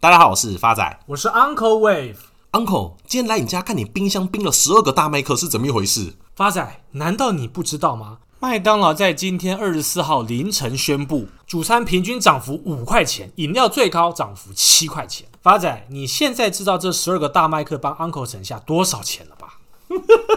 大家好，我是发仔，我是 Uncle Wave。Uncle，今天来你家看你冰箱冰了十二个大麦克是怎么一回事？发仔，难道你不知道吗？麦当劳在今天二十四号凌晨宣布，主餐平均涨幅五块钱，饮料最高涨幅七块钱。发仔，你现在知道这十二个大麦克帮 Uncle 省下多少钱了吧？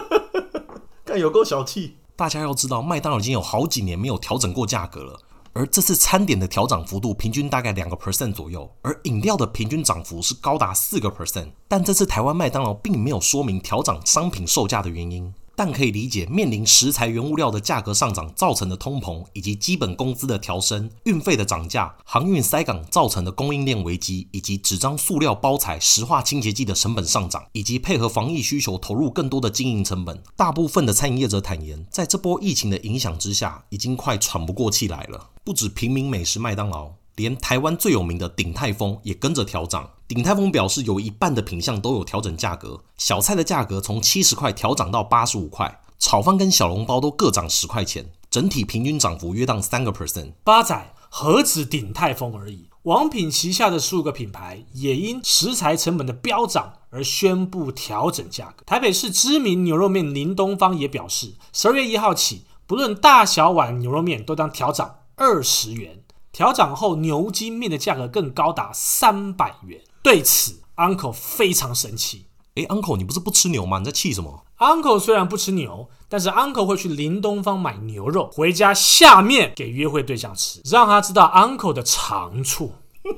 看有够小气！大家要知道，麦当劳已经有好几年没有调整过价格了。而这次餐点的调涨幅度平均大概两个 percent 左右，而饮料的平均涨幅是高达四个 percent。但这次台湾麦当劳并没有说明调涨商品售价的原因。但可以理解，面临食材原物料的价格上涨造成的通膨，以及基本工资的调升、运费的涨价、航运塞港造成的供应链危机，以及纸张、塑料包材、石化清洁剂的成本上涨，以及配合防疫需求投入更多的经营成本。大部分的餐饮业者坦言，在这波疫情的影响之下，已经快喘不过气来了。不止平民美食麦当劳。连台湾最有名的鼎泰丰也跟着调涨。鼎泰丰表示，有一半的品项都有调整价格，小菜的价格从七十块调涨到八十五块，炒饭跟小笼包都各涨十块钱，整体平均涨幅约当三个 percent。八仔何止鼎泰丰而已，王品旗下的十五个品牌也因食材成本的飙涨而宣布调整价格。台北市知名牛肉面林东方也表示，十二月一号起，不论大小碗牛肉面都将调涨二十元。调涨后，牛筋面的价格更高达三百元。对此，Uncle 非常生气。诶，Uncle，你不是不吃牛吗？你在气什么？Uncle 虽然不吃牛，但是 Uncle 会去林东方买牛肉回家下面给约会对象吃，让他知道 Uncle 的长处。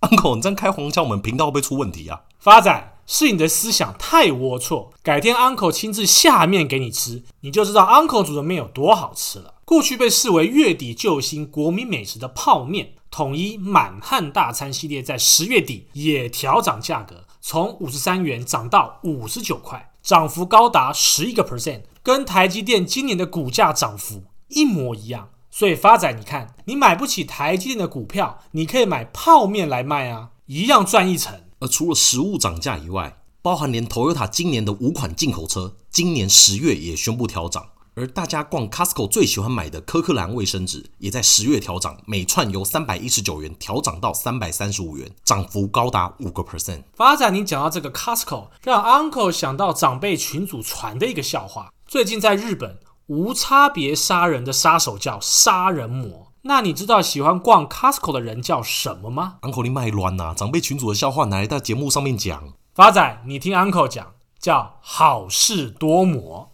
Uncle，你这样开黄腔，我们频道会不会出问题啊？发仔。是你的思想太龌龊，改天 Uncle 亲自下面给你吃，你就知道 Uncle 煮的面有多好吃了。过去被视为月底救星、国民美食的泡面，统一满汉大餐系列在十月底也调涨价格，从五十三元涨到五十九块，涨幅高达十一个 percent，跟台积电今年的股价涨幅一模一样。所以发仔，你看，你买不起台积电的股票，你可以买泡面来卖啊，一样赚一成。而除了食物涨价以外，包含连 Toyota 今年的五款进口车，今年十月也宣布调涨。而大家逛 Costco 最喜欢买的柯克兰卫生纸，也在十月调涨，每串由三百一十九元调涨到三百三十五元，涨幅高达五个 percent。发展，你讲到这个 Costco，让 Uncle 想到长辈群组传的一个笑话。最近在日本，无差别杀人的杀手叫杀人魔。那你知道喜欢逛 Costco 的人叫什么吗？Uncle 你卖卵呐！长辈群主的笑话哪来在节目上面讲。发仔，你听 Uncle 讲，叫好事多磨。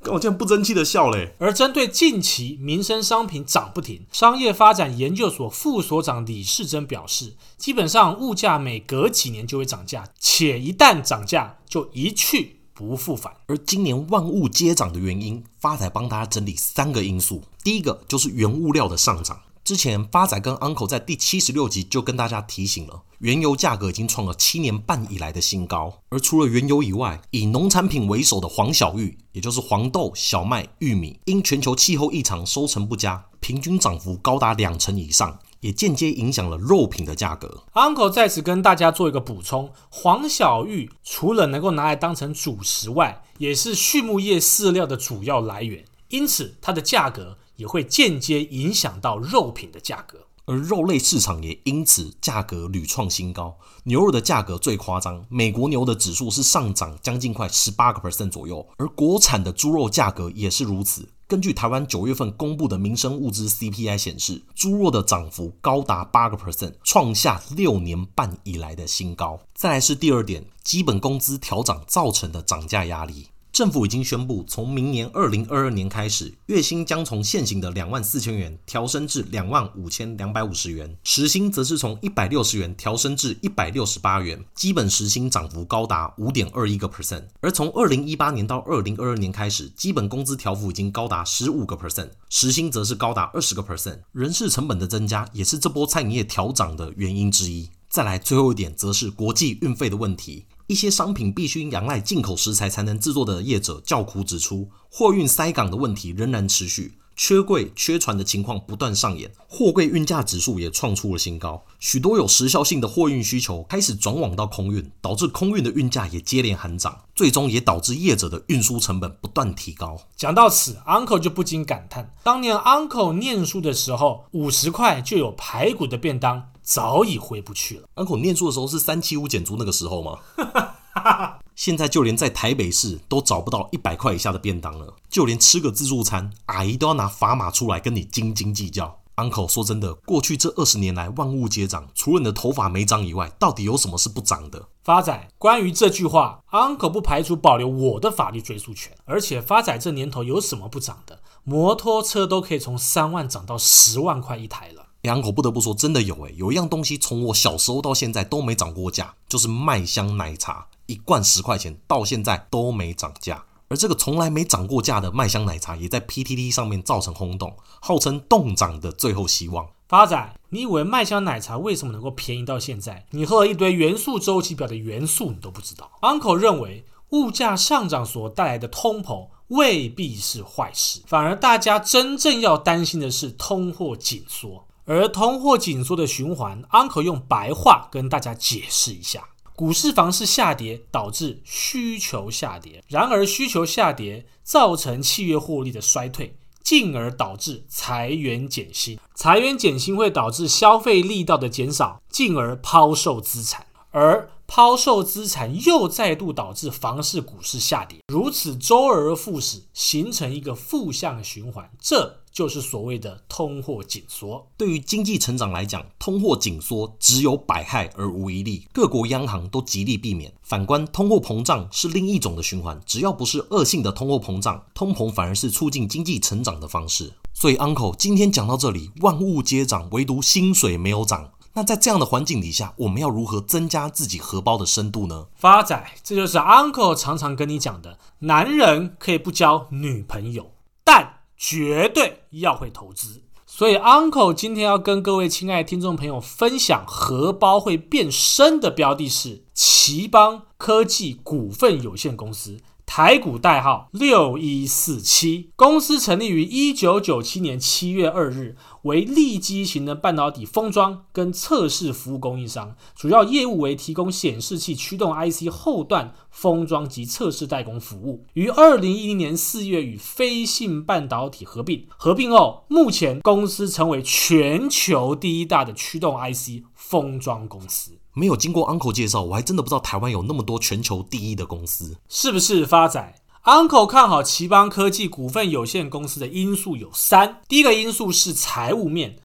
跟我这样不争气的笑嘞。而针对近期民生商品涨不停，商业发展研究所副所长李世珍表示，基本上物价每隔几年就会涨价，且一旦涨价就一去不复返，而今年万物皆涨的原因，发仔帮大家整理三个因素。第一个就是原物料的上涨。之前发仔跟 Uncle 在第七十六集就跟大家提醒了，原油价格已经创了七年半以来的新高。而除了原油以外，以农产品为首的黄小玉，也就是黄豆、小麦、玉米，因全球气候异常，收成不佳，平均涨幅高达两成以上。也间接影响了肉品的价格。Uncle 在此跟大家做一个补充：黄小玉除了能够拿来当成主食外，也是畜牧业饲料的主要来源，因此它的价格也会间接影响到肉品的价格。而肉类市场也因此价格屡创新高。牛肉的价格最夸张，美国牛的指数是上涨将近快十八个 percent 左右，而国产的猪肉价格也是如此。根据台湾九月份公布的民生物资 CPI 显示，猪肉的涨幅高达八个 percent，创下六年半以来的新高。再来是第二点，基本工资调涨造成的涨价压力。政府已经宣布，从明年二零二二年开始，月薪将从现行的两万四千元调升至两万五千两百五十元，时薪则是从一百六十元调升至一百六十八元，基本时薪涨幅高达五点二一个 percent。而从二零一八年到二零二二年开始，基本工资调幅已经高达十五个 percent，时薪则是高达二十个 percent。人事成本的增加也是这波餐饮业调涨的原因之一。再来最后一点，则是国际运费的问题。一些商品必须仰赖进口食材才能制作的业者叫苦指出，货运塞港的问题仍然持续，缺柜、缺船的情况不断上演，货柜运价指数也创出了新高。许多有时效性的货运需求开始转往到空运，导致空运的运价也接连喊涨，最终也导致业者的运输成本不断提高。讲到此，Uncle 就不禁感叹：当年 Uncle 念书的时候，五十块就有排骨的便当，早已回不去了。Uncle 念书的时候是三七五减租那个时候吗？现在就连在台北市都找不到一百块以下的便当了，就连吃个自助餐，阿姨都要拿砝码出来跟你斤斤计较。Uncle 说真的，过去这二十年来万物皆涨，除了你的头发没长以外，到底有什么是不涨的？发仔，关于这句话，Uncle 不排除保留我的法律追诉权。而且发仔这年头有什么不涨的？摩托车都可以从三万涨到十万块一台了。Uncle 不得不说，真的有诶，有一样东西从我小时候到现在都没涨过价，就是麦香奶茶。一罐十块钱，到现在都没涨价。而这个从来没涨过价的麦香奶茶，也在 PTT 上面造成轰动，号称冻涨的最后希望。发仔，你以为麦香奶茶为什么能够便宜到现在？你喝了一堆元素周期表的元素，你都不知道。Uncle 认为，物价上涨所带来的通膨未必是坏事，反而大家真正要担心的是通货紧缩。而通货紧缩的循环，Uncle 用白话跟大家解释一下。股市、房市下跌导致需求下跌，然而需求下跌造成企业获利的衰退，进而导致裁员减薪。裁员减薪会导致消费力道的减少，进而抛售资产，而抛售资产又再度导致房市、股市下跌，如此周而复始，形成一个负向循环。这就是所谓的通货紧缩。对于经济成长来讲，通货紧缩只有百害而无一利，各国央行都极力避免。反观通货膨胀是另一种的循环，只要不是恶性的通货膨胀，通膨反而是促进经济成长的方式。所以，Uncle 今天讲到这里，万物皆涨，唯独薪水没有涨。那在这样的环境底下，我们要如何增加自己荷包的深度呢？发仔，这就是 Uncle 常常跟你讲的：男人可以不交女朋友，但绝对要会投资，所以 Uncle 今天要跟各位亲爱的听众朋友分享荷包会变深的标的是奇邦科技股份有限公司。台股代号六一四七，公司成立于一九九七年七月二日，为利基型的半导体封装跟测试服务供应商，主要业务为提供显示器驱动 IC 后段封装及测试代工服务。于二零一零年四月与飞信半导体合并，合并后，目前公司成为全球第一大的驱动 IC 封装公司。没有经过 Uncle 介绍，我还真的不知道台湾有那么多全球第一的公司，是不是发仔？Uncle 看好奇邦科技股份有限公司的因素有三，第一个因素是财务面。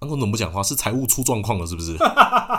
Uncle 怎么不讲话？是财务出状况了，是不是？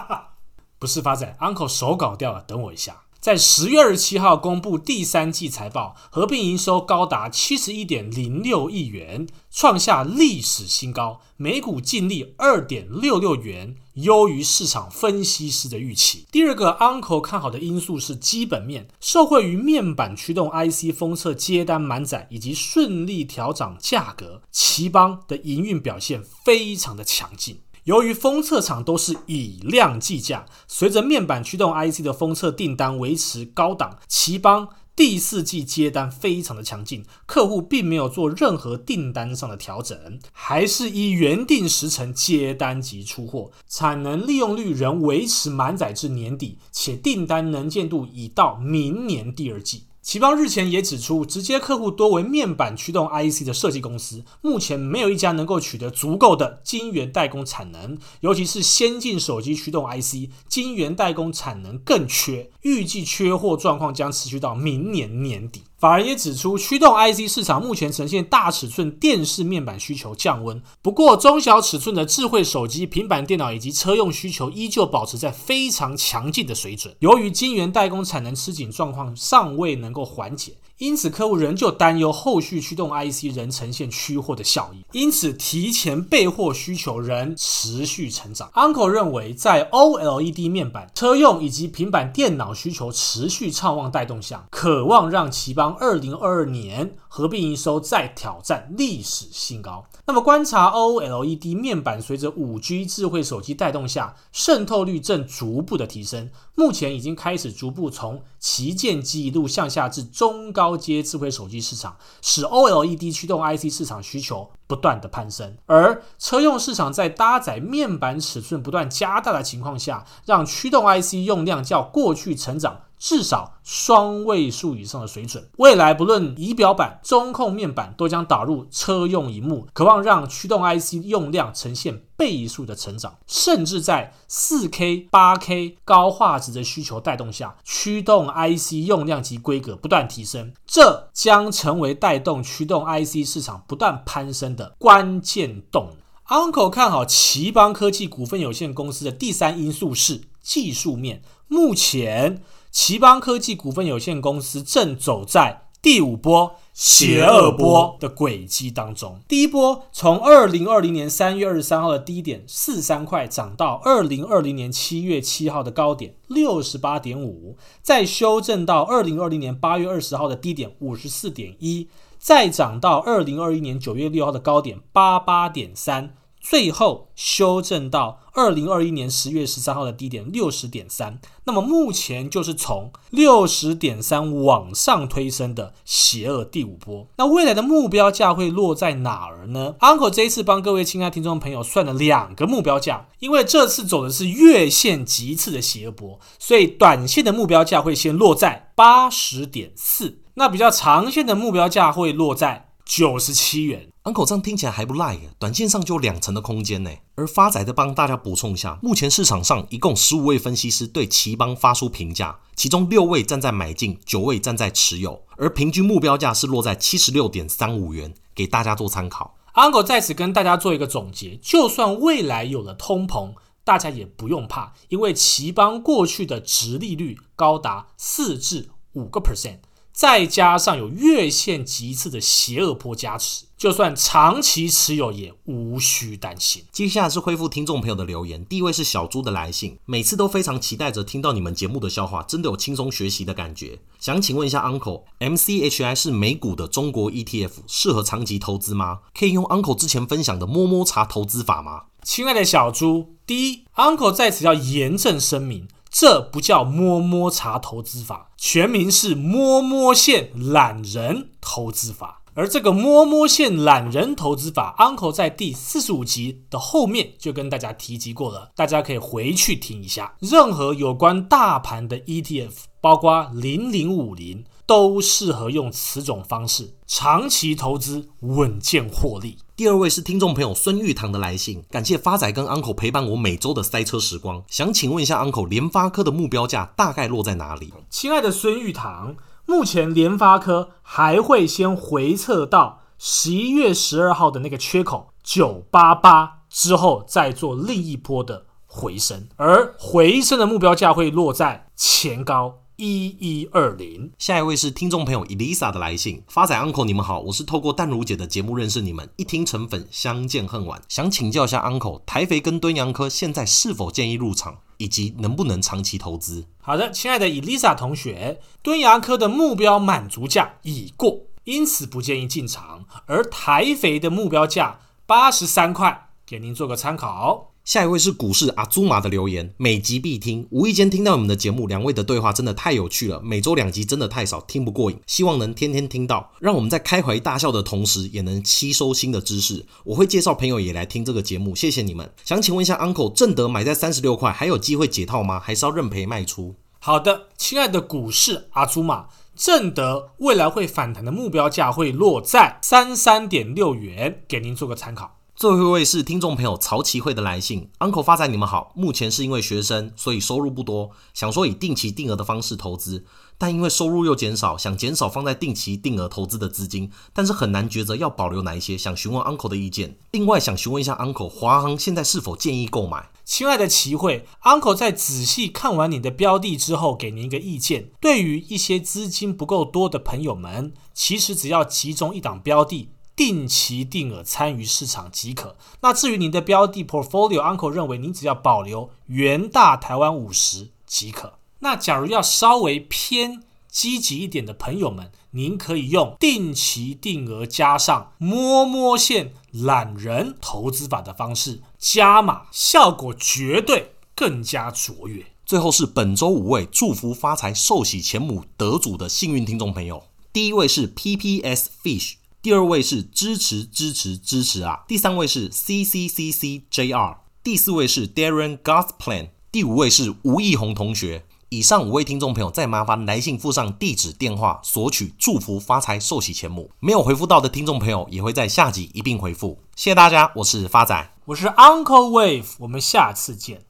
不是发仔，Uncle 手稿掉了，等我一下。在十月二十七号公布第三季财报，合并营收高达七十一点零六亿元，创下历史新高，每股净利二点六六元，优于市场分析师的预期。第二个 Uncle 看好的因素是基本面，受惠于面板驱动 IC 封测接单满载以及顺利调涨价格，頎邦的营运表现非常的强劲。由于封测厂都是以量计价，随着面板驱动 IC 的封测订单维持高档，奇邦第四季接单非常的强劲，客户并没有做任何订单上的调整，还是依原定时程接单及出货，产能利用率仍维持满载至年底，且订单能见度已到明年第二季。奇邦日前也指出，直接客户多为面板驱动 IC 的设计公司，目前没有一家能够取得足够的晶圆代工产能，尤其是先进手机驱动 IC，晶圆代工产能更缺，预计缺货状况将持续到明年年底。法人也指出，驱动 IC 市场目前呈现大尺寸电视面板需求降温，不过中小尺寸的智慧手机、平板电脑以及车用需求依旧保持在非常强劲的水准。由于晶圆代工产能吃紧状况尚未能够缓解。因此，客户仍旧担忧后续驱动 IC 仍呈现缺货的效应，因此提前备货需求仍持续成长。Uncle 认为，在 OLED 面板、车用以及平板电脑需求持续畅旺带动下，可望让奇邦2022年合并营收再挑战历史新高。那么，观察 OLED 面板随着 5G 智慧手机带动下，渗透率正逐步的提升，目前已经开始逐步从旗舰机一路向下至中高。接智慧手机市场，使 OLED 驱动 IC 市场需求不断的攀升，而车用市场在搭载面板尺寸不断加大的情况下，让驱动 IC 用量较过去成长。至少双位数以上的水准。未来不论仪表板、中控面板都将导入车用萤幕，渴望让驱动 IC 用量呈现倍数的成长。甚至在 4K、8K 高画质的需求带动下，驱动 IC 用量及规格不断提升，这将成为带动驱动 IC 市场不断攀升的关键动能。Uncle 看好奇邦科技股份有限公司的第三因素是技术面，目前。頎邦科技股份有限公司正走在第五波邪恶波的轨迹当中。第一波从二零二零年三月二十三号的低点四三块涨到二零二零年七月七号的高点六十八点五，再修正到二零二零年八月二十号的低点五十四点一，再涨到二零二一年九月六号的高点八八点三。最后修正到二零二一年十月十三号的低点六十点三，那么目前就是从六十点三往上推升的邪恶第五波。那未来的目标价会落在哪儿呢？Uncle 这一次帮各位亲爱听众朋友算了两个目标价，因为这次走的是月线级次的邪恶波，所以短线的目标价会先落在八十点四，那比较长线的目标价会落在九十七元。Uncle 这样听起来还不赖耶，短线上就两成的空间呢。而发仔再帮大家补充一下，目前市场上一共十五位分析师对頎邦发出评价，其中六位站在买进，九位站在持有，而平均目标价是落在七十六点三五元，给大家做参考。Uncle 在此跟大家做一个总结，就算未来有了通膨，大家也不用怕，因为頎邦过去的殖利率高达四至五个 percent。再加上有月线级次的邪恶波加持，就算长期持有也无需担心。接下来是恢复听众朋友的留言，第一位是小猪的来信，每次都非常期待着听到你们节目的笑话，真的有轻松学习的感觉。想请问一下 Uncle，MCHI 是美股的中国 ETF，适合长期投资吗？可以用 Uncle 之前分享的摸摸茶投资法吗？亲爱的小猪，第一，Uncle 在此要严正声明。这不叫摸摸茶投资法，全名是摸摸线懒人投资法。而这个摸摸线懒人投资法，Uncle 在第四十五集的后面就跟大家提及过了，大家可以回去听一下。任何有关大盘的 ETF，包括零零五零，都适合用此种方式长期投资，稳健获利。第二位是听众朋友孙玉堂的来信，感谢发仔跟 Uncle 陪伴我每周的塞车时光。想请问一下 Uncle，联发科的目标价大概落在哪里？亲爱的孙玉堂，目前联发科还会先回测到十一月十二号的那个缺口九八八之后，再做另一波的回升，而回升的目标价会落在前高。一一二零，下一位是听众朋友 Elisa 的来信。发仔 Uncle，你们好，我是透过淡如姐的节目认识你们，一听成粉，相见恨晚。想请教一下 Uncle，台肥跟敦洋科现在是否建议入场，以及能不能长期投资？好的，亲爱的 Elisa 同学，敦洋科的目标满足价已过，因此不建议进场。而台肥的目标价八十三块，给您做个参考。下一位是股市阿祖玛的留言，每集必听，无意间听到你们的节目，两位的对话真的太有趣了，每周两集真的太少，听不过瘾，希望能天天听到，让我们在开怀大笑的同时，也能吸收新的知识。我会介绍朋友也来听这个节目，谢谢你们。想请问一下，Uncle 正德买在三十六块，还有机会解套吗？还是要认赔卖出？好的，亲爱的股市阿祖玛，正德未来会反弹的目标价会落在三三点六元，给您做个参考。最后一位是听众朋友曹奇慧的来信，Uncle 发财，你们好。目前是因为学生，所以收入不多，想说以定期定额的方式投资，但因为收入又减少，想减少放在定期定额投资的资金，但是很难抉择要保留哪一些，想询问 Uncle 的意见。另外想询问一下 Uncle，华航现在是否建议购买？亲爱的奇慧，Uncle 在仔细看完你的标的之后，给您一个意见。对于一些资金不够多的朋友们，其实只要集中一档标的。定期定额参与市场即可。那至于您的标的 portfolio，Uncle 认为您只要保留元大台湾五十即可。那假如要稍微偏积极一点的朋友们，您可以用定期定额加上摸摸线懒人投资法的方式加码，效果绝对更加卓越。最后是本周五位祝福发财、寿喜钱母得主的幸运听众朋友。第一位是 PPS Fish，第二位是支持支持支持啊，第三位是 CCCCJR，第四位是 Darren Gosplan，第五位是吴义宏同学。以上五位听众朋友，再麻烦来信附上地址、电话，索取祝福发财、寿喜钱母。没有回复到的听众朋友，也会在下集一并回复。谢谢大家，我是发仔，我是 Uncle Wave，我们下次见。